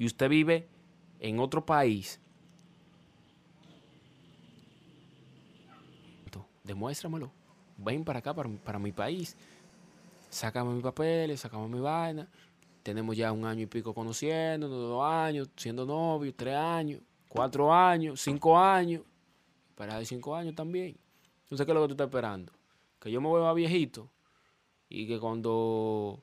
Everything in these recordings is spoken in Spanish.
y usted vive en otro país, demuéstramelo. Ven para acá, para, mi país. Sácame mis papeles, sácame mi vaina. Tenemos ya un año y pico conociéndonos, dos años, siendo novios, tres años, cuatro años, cinco años. Para de cinco años también. Entonces, ¿qué es lo que tú estás esperando? Que yo me vuelva viejito y que cuando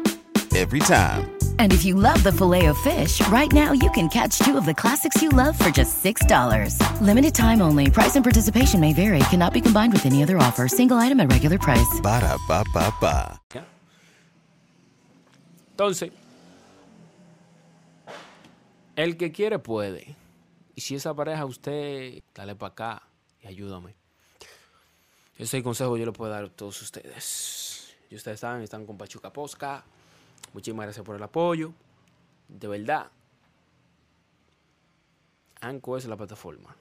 Every time. And if you love the filet of fish, right now you can catch two of the classics you love for just $6. Limited time only. Price and participation may vary. Cannot be combined with any other offer. Single item at regular price. Ba da ba ba ba. Entonces, el que quiere puede. Y si esa pareja usted, dale para acá y ayúdame. Ese consejo yo le puedo dar a todos ustedes. Y ustedes saben, están con Pachuca Posca. Muchísimas gracias por el apoyo. De verdad. Anco es la plataforma.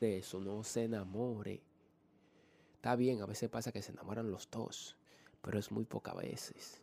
De eso, no se enamore. Está bien, a veces pasa que se enamoran los dos, pero es muy pocas veces.